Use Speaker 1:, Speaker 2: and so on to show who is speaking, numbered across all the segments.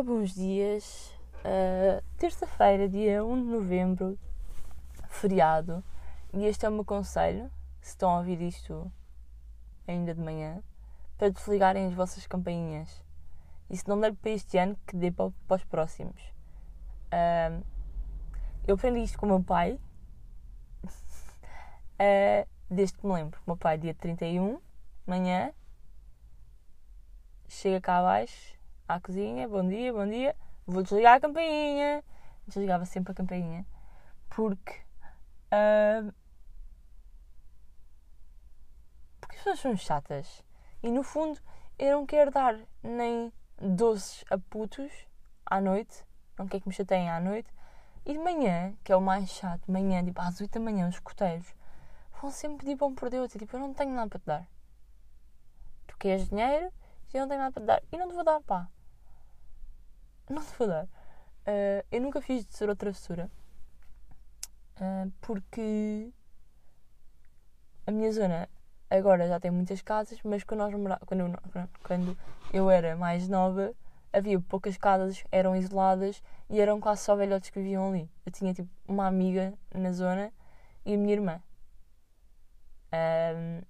Speaker 1: Ora, bons dias. Uh, Terça-feira, dia 1 de novembro, feriado. E este é o meu conselho, se estão a ouvir isto ainda de manhã, para desligarem as vossas campainhas. E se não der para este ano, que dê para, para os próximos. Uh, eu aprendi isto com o meu pai, uh, desde que me lembro. O meu pai, dia 31, manhã, chega cá abaixo à cozinha, bom dia, bom dia, vou desligar a campainha. Desligava sempre a campainha porque. Uh, porque as pessoas são chatas e no fundo eu não quero dar nem doces a putos à noite, não quero que me chateiem à noite, e de manhã, que é o mais chato, de manhã, tipo às 8 da manhã, os coteiros vão sempre pedir pão por Deus, e tipo, eu não tenho nada para te dar. Tu queres dinheiro e eu não tenho nada para te dar, e não te vou dar, pá não te vou dar. Uh, eu nunca fiz de ser outra travessura uh, porque a minha zona agora já tem muitas casas, mas quando, nós mora... quando, eu, quando eu era mais nova havia poucas casas, eram isoladas e eram quase só velhotes que viviam ali. Eu tinha tipo uma amiga na zona e a minha irmã. Um,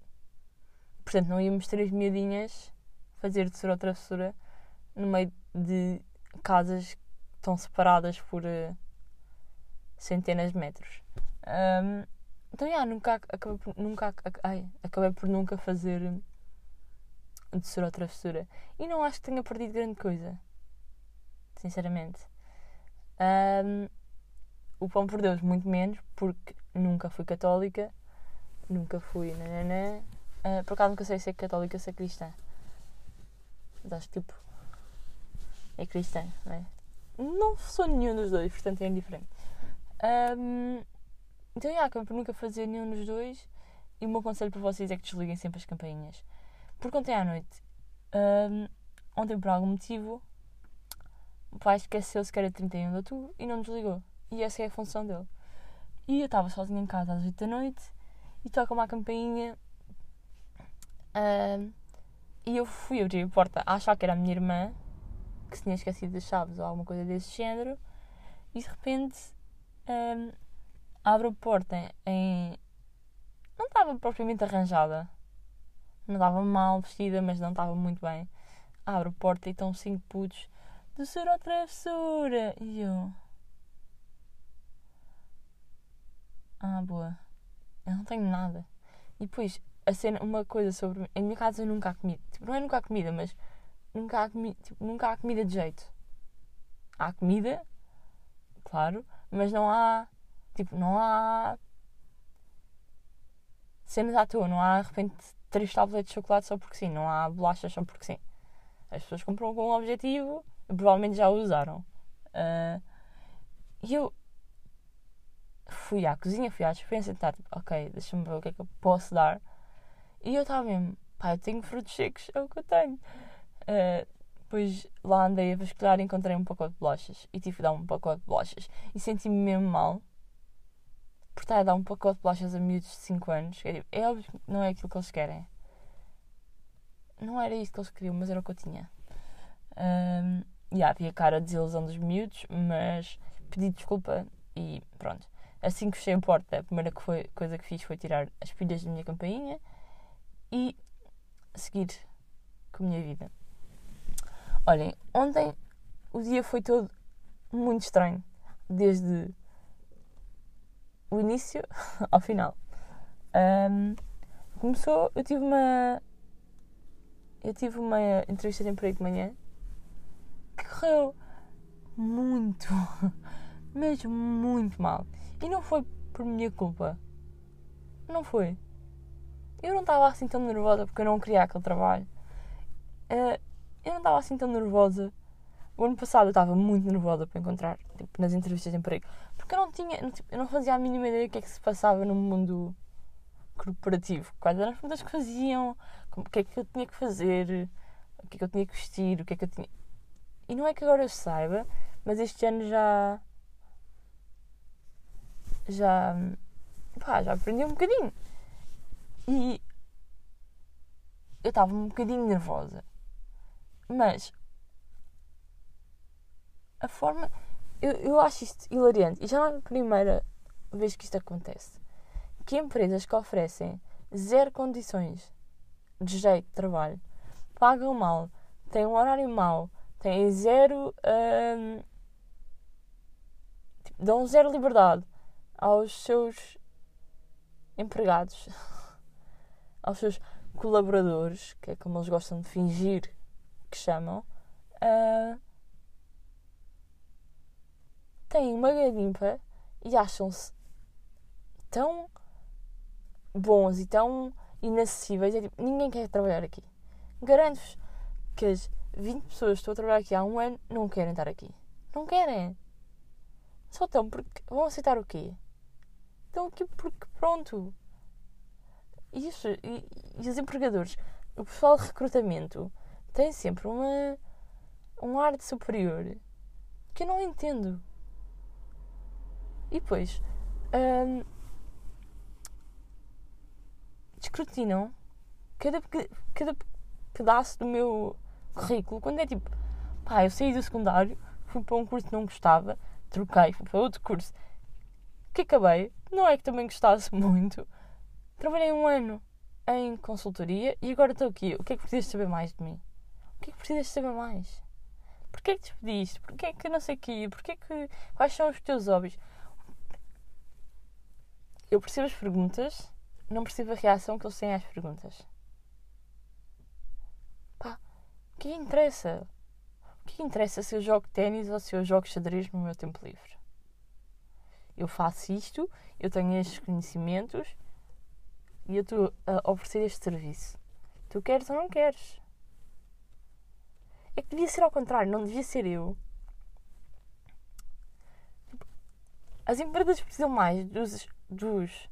Speaker 1: portanto, não íamos três miudinhas fazer de ser outra travessura no meio de casas estão separadas por uh, centenas de metros. Um, então, yeah, nunca, acabei por, nunca, ai, acabei por nunca fazer ser outra travessura. E não acho que tenha perdido grande coisa. Sinceramente. Um, o pão por Deus, muito menos, porque nunca fui católica. Nunca fui. Nananã. Uh, por acaso nunca sei se é católica ou se é cristã. Mas acho que tipo é cristã, não é? Não sou nenhum dos dois, portanto é indiferente. Um, então, yeah, acabo por nunca fazer nenhum dos dois. E o meu conselho para vocês é que desliguem sempre as campainhas. Porque ontem à noite, um, ontem por algum motivo, o pai esqueceu-se que era 31 de outubro e não desligou. E essa é a função dele. E eu estava sozinha em casa às 8 da noite e toca uma campainha. Um, e eu fui abrir a porta a achar que era a minha irmã que se tinha esquecido das chaves ou alguma coisa desse género, e de repente um, abre a porta em. Não estava propriamente arranjada, não estava mal vestida, mas não estava muito bem. Abre a porta e estão cinco putos de ser a travessura. E eu. Ah, boa. Eu não tenho nada. E depois, a cena, uma coisa sobre. Em minha casa eu nunca há comida. Tipo, não é nunca há comida, mas nunca há, comi tipo, nunca há comida de jeito. Há comida, claro, mas não há. Tipo, não há. cenas à toa, não há de repente três tabletes de chocolate só porque sim, não há bolachas só porque sim. As pessoas compram com um objetivo e provavelmente já o usaram. Uh, e eu fui à cozinha, fui à dispensa tentar, tipo, ok, deixa-me ver o que é que eu posso dar. E eu estava mesmo, pá, eu tenho frutos secos, é o que eu tenho. Uh, depois lá andei a vasculhar e encontrei um pacote de bolachas. E tive que dar um pacote de bolachas. E senti-me mesmo mal por estar a dar um pacote de bolachas a miúdos de 5 anos. É, é óbvio que não é aquilo que eles querem. Não era isso que eles queriam, mas era o que eu tinha. Um, e havia cara de desilusão dos miúdos, mas pedi desculpa e pronto. Assim que fechei a porta, a primeira que foi, coisa que fiz foi tirar as pilhas da minha campainha e seguir com a minha vida. Olhem, ontem o dia foi todo muito estranho, desde o início ao final. Um, começou, eu tive uma. Eu tive uma entrevista de emprego de manhã que correu muito, mesmo muito mal. E não foi por minha culpa. Não foi. Eu não estava assim tão nervosa porque eu não queria aquele trabalho. Uh, eu não estava assim tão nervosa. O ano passado eu estava muito nervosa para encontrar tipo, nas entrevistas de emprego. Porque eu não tinha, tipo, eu não fazia a mínima ideia do que é que se passava no mundo corporativo. Quais eram as perguntas que faziam, o que é que eu tinha que fazer, o que é que eu tinha que vestir, o que é que eu tinha. E não é que agora eu saiba, mas este ano já. Já. Pá, já aprendi um bocadinho. E. Eu estava um bocadinho nervosa. Mas a forma. Eu, eu acho isto hilariante. E já não é a primeira vez que isto acontece. Que empresas que oferecem zero condições de jeito de trabalho, pagam mal, têm um horário mau, têm zero. Hum, tipo, dão zero liberdade aos seus empregados, aos seus colaboradores, que é como eles gostam de fingir que chamam, uh, têm uma garimpa e acham-se tão bons e tão inacessíveis. É tipo, ninguém quer trabalhar aqui. Garanto-vos que as 20 pessoas que estão a trabalhar aqui há um ano não querem estar aqui. Não querem. Só estão porque. Vão aceitar o quê? Estão aqui porque pronto. Isso, e, e os empregadores, o pessoal de recrutamento tem sempre uma, um ar de superior que eu não entendo. E depois hum, descrutinam cada, cada pedaço do meu currículo quando é tipo, pá, eu saí do secundário, fui para um curso que não gostava, troquei, fui para outro curso que acabei, não é que também gostasse muito. Trabalhei um ano em consultoria e agora estou aqui. O que é que precisas saber mais de mim? Que é precisas saber mais? Porquê é que despediste? Porquê é que não sei o quê? Porquê é que... Quais são os teus hobbies? Eu percebo as perguntas, não percebo a reação que eles têm às perguntas. Pá, o que interessa? O que interessa se eu jogo ténis ou se eu jogo xadrez no meu tempo livre? Eu faço isto, eu tenho estes conhecimentos e eu estou a oferecer este serviço. Tu queres ou não queres? É que devia ser ao contrário, não devia ser eu. As empresas precisam mais dos, dos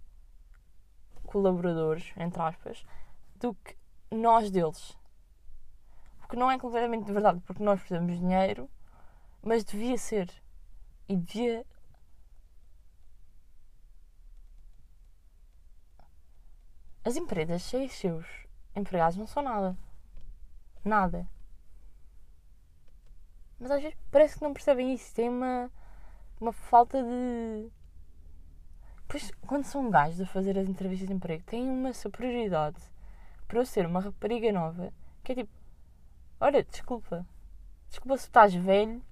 Speaker 1: colaboradores, entre aspas, do que nós deles. Porque não é completamente de verdade, porque nós precisamos de dinheiro, mas devia ser. E devia. As empresas sem os seus empregados não são nada. Nada. Mas às vezes parece que não percebem isso. Tem uma, uma falta de. Pois, quando são gajos a fazer as entrevistas de emprego, têm uma superioridade para eu ser uma rapariga nova que é tipo: Olha, desculpa. Desculpa se estás velho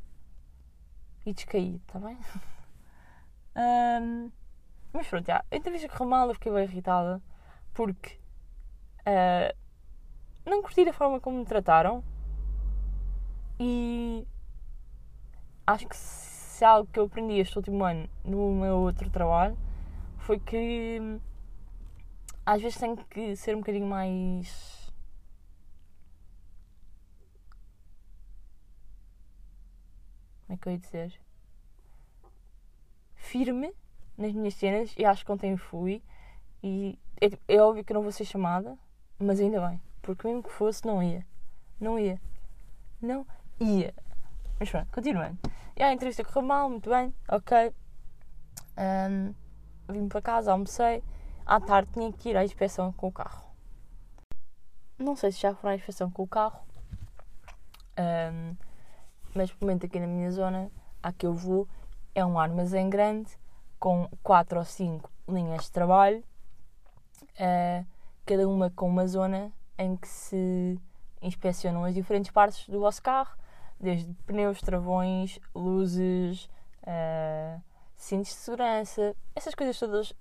Speaker 1: e descaído, está bem? um, mas pronto, já. a entrevista correu mal, eu fiquei bem irritada porque uh, não curti a forma como me trataram e acho que se há algo que eu aprendi este último ano no meu outro trabalho foi que às vezes tenho que ser um bocadinho mais. Como é que eu ia dizer? Firme nas minhas cenas e acho que ontem fui. E é, é óbvio que não vou ser chamada, mas ainda bem, porque mesmo que fosse, não ia. Não ia. Não ia. Mas pronto, continuando. E a entrevista correu mal, muito bem, ok. Um, vim para casa, almocei. À tarde tinha que ir à inspeção com o carro. Não sei se já foram à inspeção com o carro, um, mas pelo menos aqui na minha zona, a que eu vou, é um armazém grande com quatro ou cinco linhas de trabalho, uh, cada uma com uma zona em que se inspecionam as diferentes partes do vosso carro desde pneus, travões, luzes, uh, cintos de segurança, essas coisas todas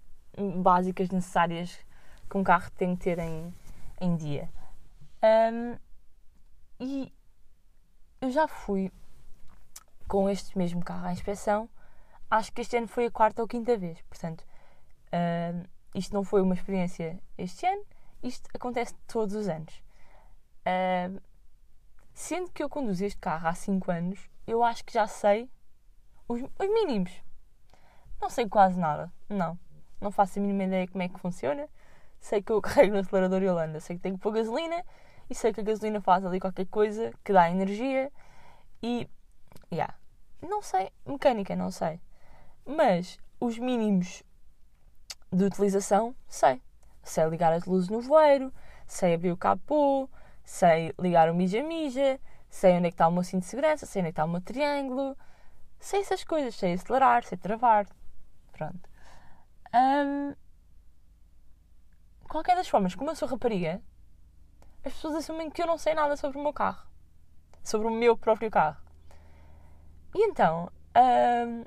Speaker 1: básicas, necessárias que um carro tem que ter em, em dia. Um, e eu já fui com este mesmo carro à inspeção, acho que este ano foi a quarta ou quinta vez. Portanto, isto não foi uma experiência este ano, isto acontece todos os anos. Sendo que eu conduzo este carro há 5 anos, eu acho que já sei os, os mínimos. Não sei quase nada. Não. Não faço a mínima ideia como é que funciona. Sei que eu carrego no acelerador e Holanda. Sei que tenho que pôr gasolina e sei que a gasolina faz ali qualquer coisa que dá energia. E. Yeah. Não sei. Mecânica, não sei. Mas os mínimos de utilização, sei. Sei ligar as luzes no voeiro, sei abrir o capô, sei ligar o mija-mija, sei onde é que está o meu cinto de segurança, sei onde é que está o meu triângulo, sei essas coisas, sei acelerar, sei travar. Pronto. Um, qualquer das formas, como eu sou rapariga, as pessoas assumem que eu não sei nada sobre o meu carro. Sobre o meu próprio carro. E então, um,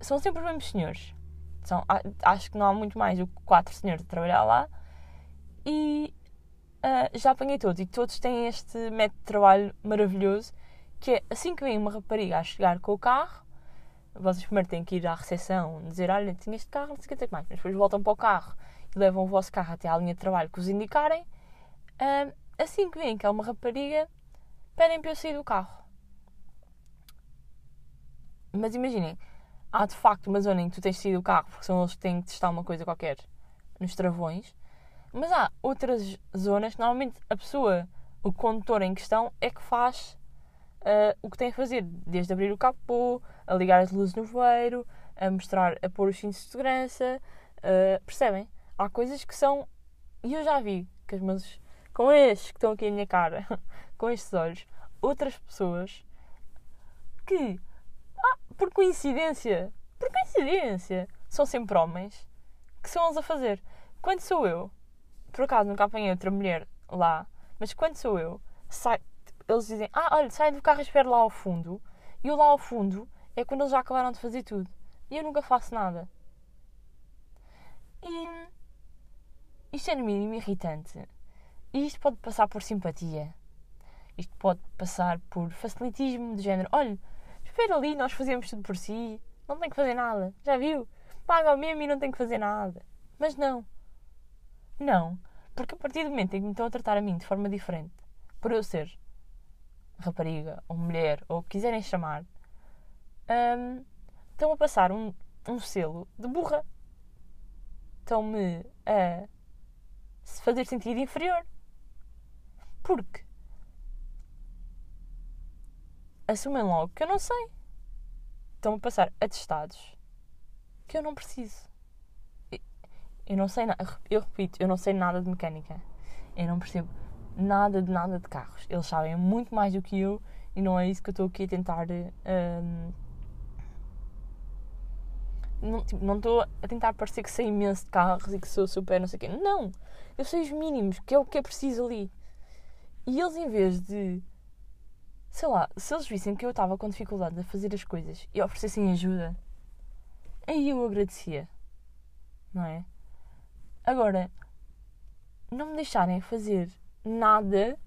Speaker 1: são sempre os mesmos senhores. São, acho que não há muito mais do que quatro senhores a trabalhar lá. E uh, já apanhei todos. E todos têm este método de trabalho maravilhoso que é assim que vem uma rapariga a chegar com o carro, vocês primeiro têm que ir à recepção dizer, olha, tinha este carro, não sei o que mais. Mas depois voltam para o carro e levam o vosso carro até à linha de trabalho que os indicarem. Uh, assim que vêm que é uma rapariga, pedem para eu sair do carro. Mas imaginem, há de facto uma zona em que tu tens de sair do carro porque são eles que têm que testar uma coisa qualquer nos travões. Mas há outras zonas que normalmente a pessoa, o condutor em questão, é que faz uh, o que tem a fazer, desde abrir o capô, a ligar as luzes no voeiro, a mostrar, a pôr os cintos de segurança. Uh, percebem? Há coisas que são. E eu já vi que as. Com estes que estão aqui na minha cara, com estes olhos, outras pessoas que, ah, por coincidência, por coincidência, são sempre homens que são eles a fazer. Quando sou eu, por acaso nunca apanhei outra mulher lá, mas quando sou eu, sai, eles dizem: Ah, olha, sai do carro e espera lá ao fundo. E o lá ao fundo é quando eles já acabaram de fazer tudo. E eu nunca faço nada. E isto é no mínimo irritante. E isto pode passar por simpatia. Isto pode passar por facilitismo de género. Olha, espera ali, nós fazemos tudo por si. Não tem que fazer nada. Já viu? Paga o mesmo e não tem que fazer nada. Mas não. Não. Porque a partir do momento em que me estão a tratar a mim de forma diferente, por eu ser rapariga ou mulher ou o que quiserem chamar, um, estão a passar um, um selo de burra. Estão-me a se fazer sentir inferior. Porque assumem logo que eu não sei. Estão a passar atestados que eu não preciso. Eu não sei nada. Eu repito, eu não sei nada de mecânica. Eu não percebo nada de nada de carros. Eles sabem muito mais do que eu e não é isso que eu estou aqui a tentar. Um, tipo, não estou a tentar parecer que sei imenso de carros e que sou super não sei o quê. Não! Eu sei os mínimos, que é o que é preciso ali. E eles, em vez de. Sei lá, se eles vissem que eu estava com dificuldade a fazer as coisas e oferecessem ajuda, aí eu agradecia. Não é? Agora, não me deixarem fazer nada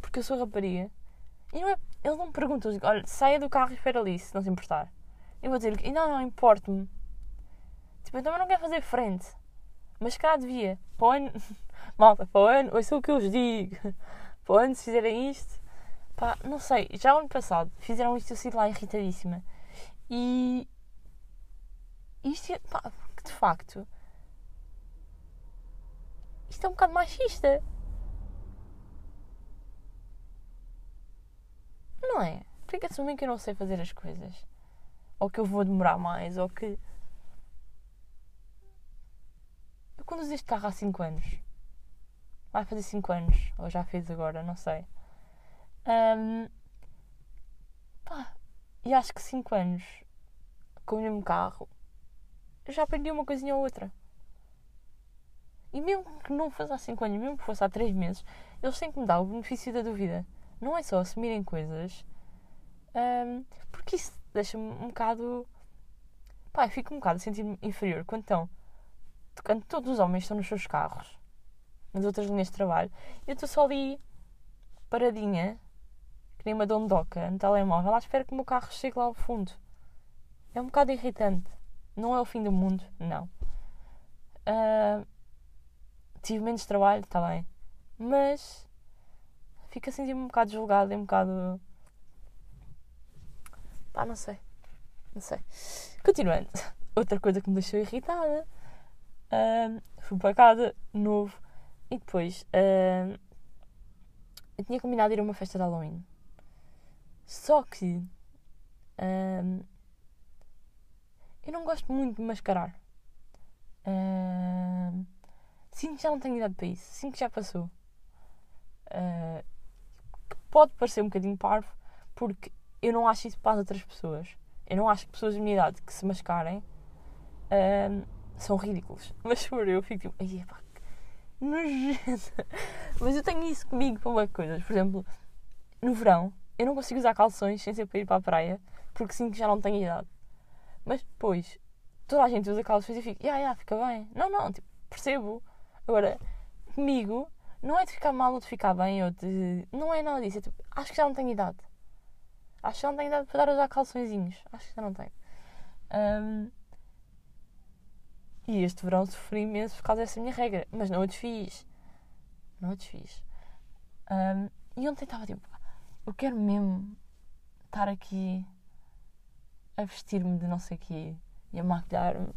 Speaker 1: porque eu sou rapariga. E não é, eles não me perguntam, olha, saia do carro e espera ali, se não se importar. Eu vou dizer, não, não, importa-me. Tipo, eu também não quero fazer frente. Mas cá devia. Para o ano, malta, para o ano, ouça o que eu vos digo. Para o ano, se fizerem isto, pá, não sei, já o ano passado fizeram isto eu saí lá irritadíssima. E isto, pá, de facto, isto é um bocado machista. Não é? Porquê que assumem que eu não sei fazer as coisas? Ou que eu vou demorar mais? Ou que. Eu conduzo este carro há 5 anos. Vai fazer 5 anos. Ou já fez agora, não sei. Um, pá, e acho que 5 anos com o mesmo carro já aprendi uma coisinha ou outra. E mesmo que não fosse há 5 anos, mesmo que fosse há 3 meses, eles têm que me dar o benefício da dúvida não é só assumirem coisas, um, porque isso deixa-me um bocado. Pá, fico um bocado a sentir-me inferior quando estão. Quando todos os homens estão nos seus carros, nas outras linhas de trabalho, eu estou só ali, paradinha, que nem uma dondoca, no telemóvel, lá espero que o meu carro chegue lá ao fundo. É um bocado irritante. Não é o fim do mundo, não. Uh, tive menos trabalho, está bem. Mas fico a sentir-me um bocado julgada e um bocado. pá, não sei. Não sei. Continuando. Outra coisa que me deixou irritada. Um, fui para casa, novo, e depois um, eu tinha combinado ir a uma festa de Halloween. Só que um, eu não gosto muito de mascarar. Um, sinto que já não tenho idade para isso. Sinto que já passou. Uh, pode parecer um bocadinho parvo, porque eu não acho isso para as outras pessoas. Eu não acho que pessoas de minha idade que se mascarem um, são ridículos. Mas por eu fico tipo, ai, pá, nojenta. Mas eu tenho isso comigo para uma coisas. Por exemplo, no verão, eu não consigo usar calções sem ser para ir para a praia porque sinto que já não tenho idade. Mas depois, toda a gente usa calções e fica, yeah, yeah, fica bem. Não, não, tipo, percebo. Agora, comigo, não é de ficar mal ou de ficar bem ou de. Não é nada disso. É tipo, acho que já não tenho idade. Acho que já não tenho idade para dar a usar calçõezinhos. Acho que já não tenho. Um, e este verão sofri imenso por causa dessa minha regra. Mas não a desfiz. Não a desfiz. Um, e ontem estava tipo, eu quero mesmo estar aqui a vestir-me de não sei o quê e a maquilhar-me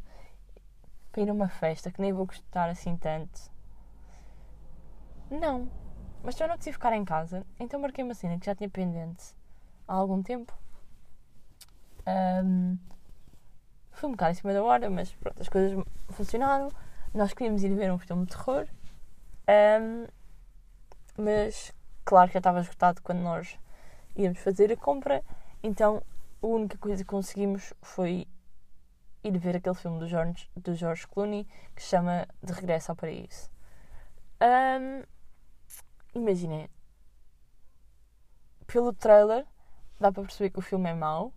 Speaker 1: para ir a uma festa que nem vou gostar assim tanto. Não. Mas eu não decidi ficar em casa, então marquei uma cena que já tinha pendente há algum tempo. Um, foi um bocado em cima da hora, mas pronto, as coisas funcionaram. Nós queríamos ir ver um filme de terror, um, mas claro que já estava esgotado quando nós íamos fazer a compra, então a única coisa que conseguimos foi ir ver aquele filme do George, do George Clooney que se chama De Regresso ao Paraíso. Um, Imaginem, pelo trailer dá para perceber que o filme é mau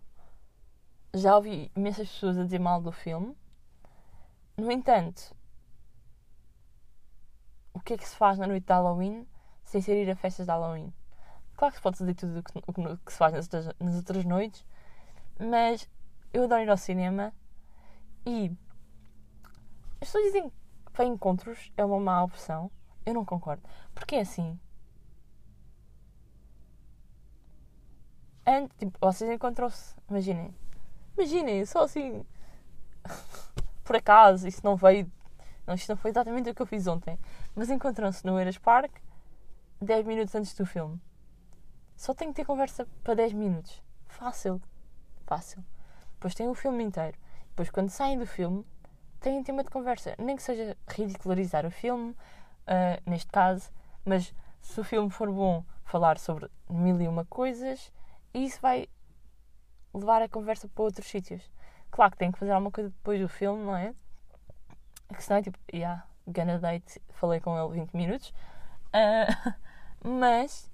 Speaker 1: já ouvi imensas pessoas a dizer mal do filme. No entanto, o que é que se faz na noite de Halloween sem ser ir a festas de Halloween? Claro que se pode dizer tudo o que, que se faz nas outras, nas outras noites, mas eu adoro ir ao cinema e as pessoas dizem que para encontros é uma má opção. Eu não concordo. Porque é assim. Antes, tipo, vocês encontram-se, imaginem, Imaginem, só assim. Por acaso, isso não veio. Não, isto não foi exatamente o que eu fiz ontem. Mas encontram-se no Eras Park 10 minutos antes do filme. Só tenho que ter conversa para 10 minutos. Fácil. Fácil. Depois tem o filme inteiro. Depois, quando saem do filme, têm tema de conversa. Nem que seja ridicularizar o filme, uh, neste caso, mas se o filme for bom, falar sobre mil e uma coisas, e isso vai levar a conversa para outros sítios. Claro que tem que fazer alguma coisa depois do filme, não é? Que senão é tipo, yeah, gonna date, falei com ele 20 minutos. Uh, mas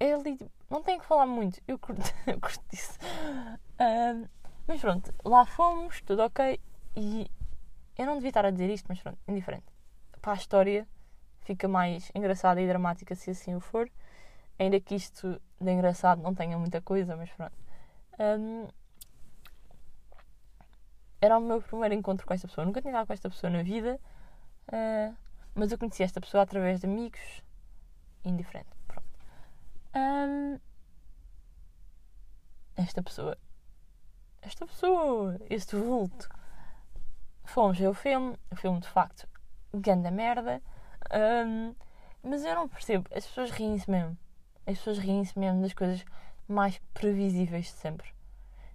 Speaker 1: ele tipo, não tem que falar muito. Eu curto, eu curto disso. Uh, mas pronto, lá fomos, tudo ok. E eu não devia estar a dizer isto, mas pronto, indiferente. Para a história fica mais engraçada e dramática se assim o for. Ainda que isto de engraçado não tenha muita coisa, mas pronto. Um, era o meu primeiro encontro com esta pessoa. nunca tinha dado com esta pessoa na vida, uh, mas eu conheci esta pessoa através de amigos. Indiferente. Pronto. Um, esta pessoa. Esta pessoa. Este vulto. Fomos ver o filme. O filme, de facto, ganda merda. Um, mas eu não percebo. As pessoas riem-se mesmo as pessoas riem-se mesmo das coisas mais previsíveis de sempre.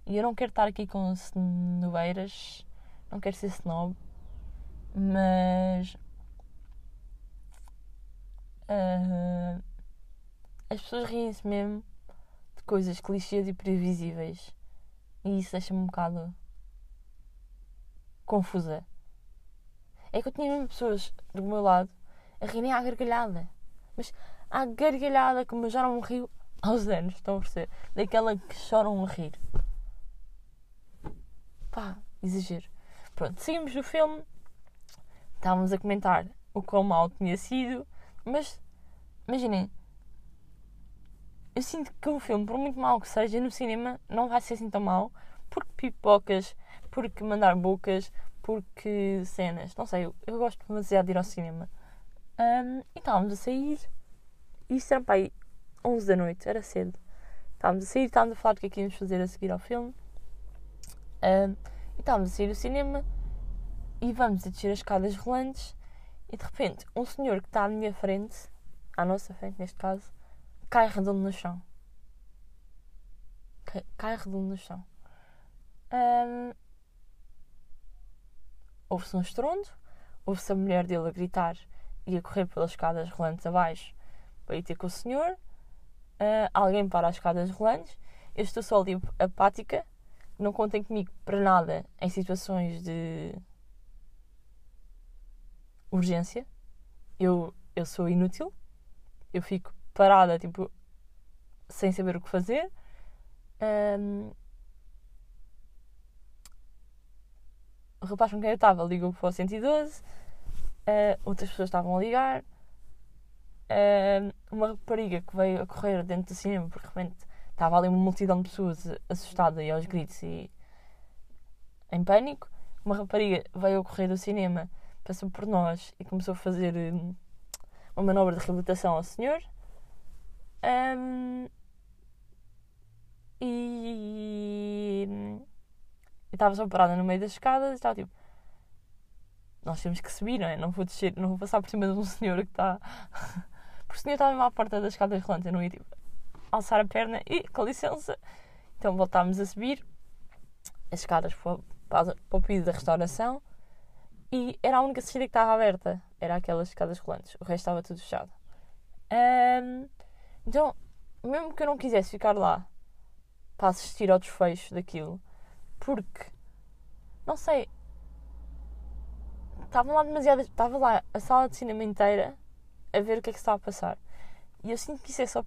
Speaker 1: E eu não quero estar aqui com cenoureiras, não quero ser snob, mas. Uh, as pessoas riem-se mesmo de coisas clichês e previsíveis. E isso deixa-me um bocado confusa. É que eu tinha mesmo pessoas do meu lado a rirem à gargalhada. Mas à gargalhada, como eu já não rio aos anos, estão a perceber? Daquela que choram a rir. Pá, exagero. Pronto, seguimos o filme, estávamos a comentar o quão mal tinha sido, mas imaginem, eu sinto que o filme, por muito mal que seja, no cinema não vai ser assim tão mal, porque pipocas, porque mandar bocas, porque cenas, não sei, eu, eu gosto demasiado de ir ao cinema. Um, e estávamos a sair isto era para aí 11 da noite, era cedo. Estávamos a sair, estávamos a falar do que é que íamos fazer a seguir ao filme. Uh, e estávamos a sair do cinema e vamos a descer as escadas rolantes e de repente um senhor que está à minha frente, à nossa frente neste caso, cai redondo no chão. Cai, cai redondo no chão. Um, Houve-se um estrondo, houve-se a mulher dele a gritar e a correr pelas escadas rolantes abaixo para ir ter com o senhor. Uh, alguém para as escadas rolantes. Eu estou só ali apática. Não contem comigo para nada em situações de urgência. Eu, eu sou inútil. Eu fico parada, tipo, sem saber o que fazer. Um, o rapaz com quem eu estava ligou para o 112. Uh, outras pessoas estavam a ligar. Uh, uma rapariga que veio a correr dentro do cinema porque de repente estava ali uma multidão de pessoas assustada e aos gritos e em pânico. Uma rapariga veio a correr do cinema, passou por nós e começou a fazer um, uma manobra de reabilitação ao senhor. Um, e estava só parada no meio das escadas e estava tipo nós temos que subir, não é? Não vou descer, não vou passar por cima de um senhor que está. Porque o senhor estava à porta das escadas rolantes, eu não ia tipo alçar a perna e, com licença. Então voltámos a subir as escadas para, para, para o piso da restauração e era a única saída que estava aberta, era aquelas escadas rolantes, o resto estava tudo fechado. Um, então, mesmo que eu não quisesse ficar lá para assistir ao desfecho daquilo, porque, não sei, estavam lá demasiadas. Estava lá a sala de cinema inteira a ver o que é que estava a passar. E eu sinto que isso é só.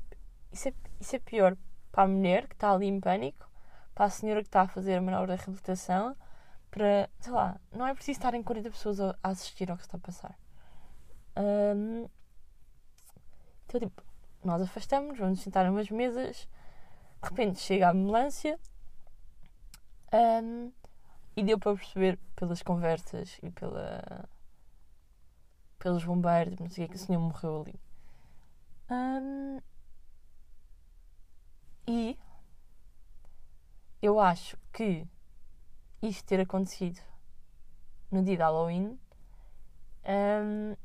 Speaker 1: Isso é, isso é pior para a mulher que está ali em pânico, para a senhora que está a fazer a manobra de reabilitação, para. sei lá, não é preciso estarem 40 pessoas a, assistir ao que está a passar. Então, tipo, nós afastamos, vamos sentar umas mesas, de repente chega a ambulância. Um, e deu para perceber pelas conversas e pela, pelos bombeiros, não sei o que, que o senhor morreu ali. Um, e eu acho que isto ter acontecido no dia de Halloween um,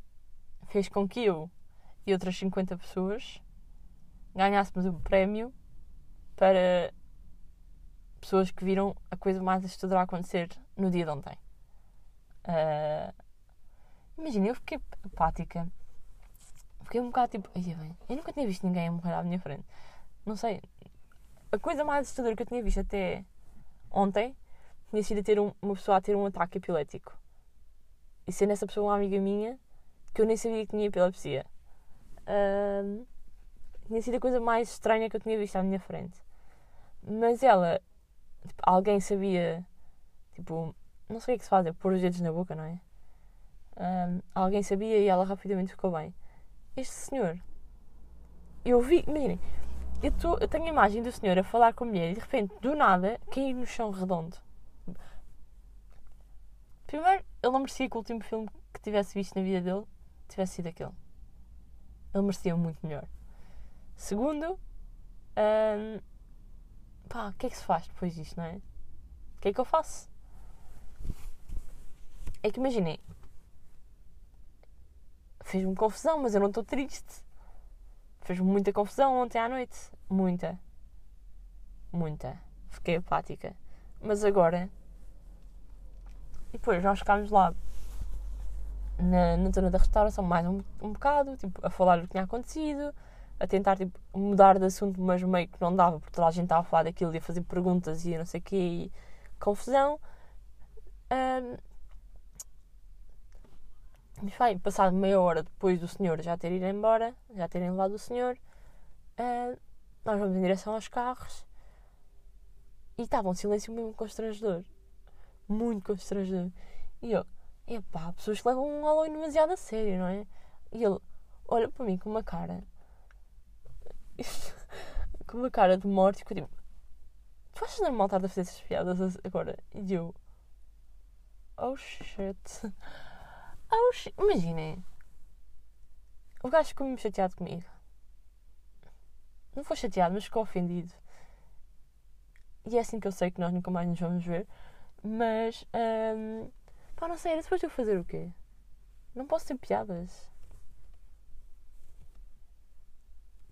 Speaker 1: fez com que eu e outras 50 pessoas ganhássemos o prémio para pessoas que viram a coisa mais assustadora acontecer no dia de ontem. Uh, Imagina, eu fiquei apática. Fiquei um bocado tipo, eu nunca tinha visto ninguém morrer à minha frente. Não sei, a coisa mais assustadora que eu tinha visto até ontem tinha sido ter um, uma pessoa a ter um ataque epilético. E sendo essa pessoa uma amiga minha que eu nem sabia que tinha epilepsia. Uh, tinha sido a coisa mais estranha que eu tinha visto à minha frente. Mas ela tipo, alguém sabia, tipo, não sei o que é que se faz, é pôr os dedos na boca, não é? Um, alguém sabia e ela rapidamente ficou bem. Este senhor, eu vi, imaginem, eu, tô, eu tenho a imagem do senhor a falar com a mulher e de repente, do nada, cair no chão redondo. Primeiro, ele não merecia que o último filme que tivesse visto na vida dele tivesse sido aquele. Ele merecia muito melhor. Segundo, um, pá, o que é que se faz depois disto, não é? O que é que eu faço? É que imaginei, fez-me confusão, mas eu não estou triste. Fez-me muita confusão ontem à noite. Muita. Muita. Fiquei apática. Mas agora. E depois nós ficámos lá na, na zona da restauração mais um, um bocado, tipo, a falar o que tinha acontecido a tentar tipo, mudar de assunto, mas meio que não dava, porque toda a gente estava a falar daquilo e a fazer perguntas e não sei o quê, e confusão. Um, mas vai, passado meia hora depois do senhor já ter ido embora, já terem levado o senhor, nós vamos em direção aos carros e estava um silêncio mesmo constrangedor. Muito constrangedor. E eu, epá, pessoas que levam um Halloween demasiado a sério, não é? E ele olha para mim com uma cara com uma cara de morte, e tipo, tu achas normal estar a fazer essas piadas agora? E eu, oh shit, oh shit, imaginem, o gajo ficou mesmo chateado comigo. Não foi chateado, mas ficou ofendido. E é assim que eu sei que nós nunca mais nos vamos ver. Mas, um, pá, não sei, depois de eu fazer o quê? Não posso ter piadas.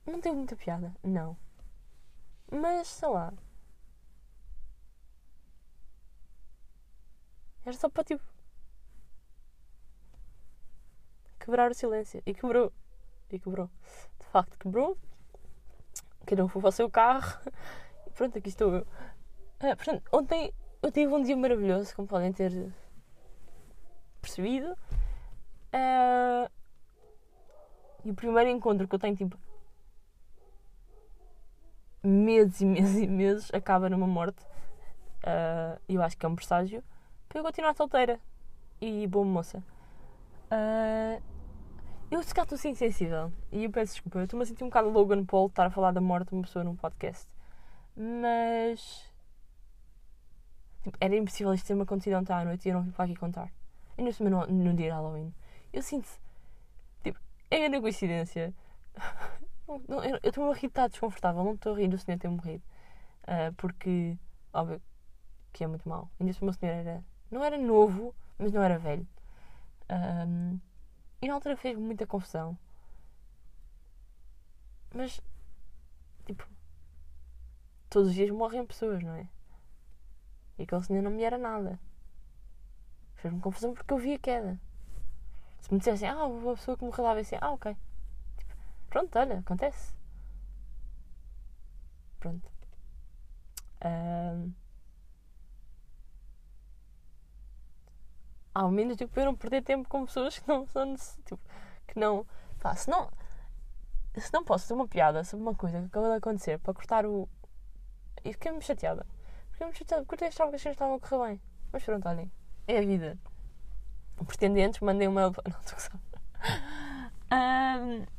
Speaker 1: Não teve muita piada, não. Mas, sei lá. Era só para tipo. Quebrar o silêncio. E quebrou. E quebrou. De facto, quebrou. um foi para o seu carro. E pronto, aqui estou eu. Ah, portanto, ontem eu tive um dia maravilhoso, como podem ter percebido. Ah, e o primeiro encontro que eu tenho, tipo, meses e meses e meses, acaba numa morte. Uh, eu acho que é um presságio para eu continuar solteira e boa moça. Uh, eu se calhar estou assim sensível e eu peço desculpa. Eu estou-me a sentir um bocado Logan Paul estar a falar da morte de uma pessoa num podcast. Mas. Tipo, era impossível isto ter uma acontecido ontem à noite e eu não vim para aqui contar. Ainda no, no, dia de Halloween. Eu sinto. Tipo, é grande coincidência. Não, eu estou a rir, está desconfortável. Não estou a rir do senhor ter morrido. Uh, porque, óbvio, que é muito mau. Ainda se o meu senhor era. Não era novo, mas não era velho. Um, e na altura fez muita confusão. Mas, tipo, todos os dias morrem pessoas, não é? E aquele senhor não me era nada. Fez-me confusão porque eu vi a queda. Se me dissessem, ah, uma pessoa que morreu lá, assim, ah, ok. Pronto, olha, acontece. Pronto. Um... Ao menos tipo, para não perder tempo com pessoas que não são tipo, que não. Pá, se não. Se não posso ter uma piada sobre uma coisa que acabou de acontecer para cortar o. E fiquei-me chateada. Fiquei-me chateada porque eu achava que as coisas estavam a correr bem. Mas pronto, olhem. É a vida. Pretendentes, mandei um. Não, estou a um,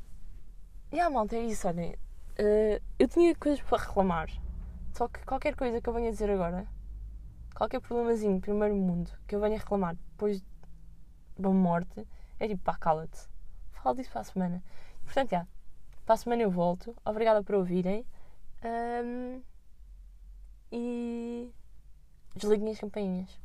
Speaker 1: e a malta, é isso, olhem. Uh, eu tinha coisas para reclamar. Só que qualquer coisa que eu venha dizer agora, qualquer problemazinho, primeiro mundo, que eu venha reclamar depois de uma morte, é tipo, pá, cala-te. Fala disso para a semana. Portanto, já. Para a semana eu volto. Obrigada por ouvirem. Um, e desliguem as campainhas.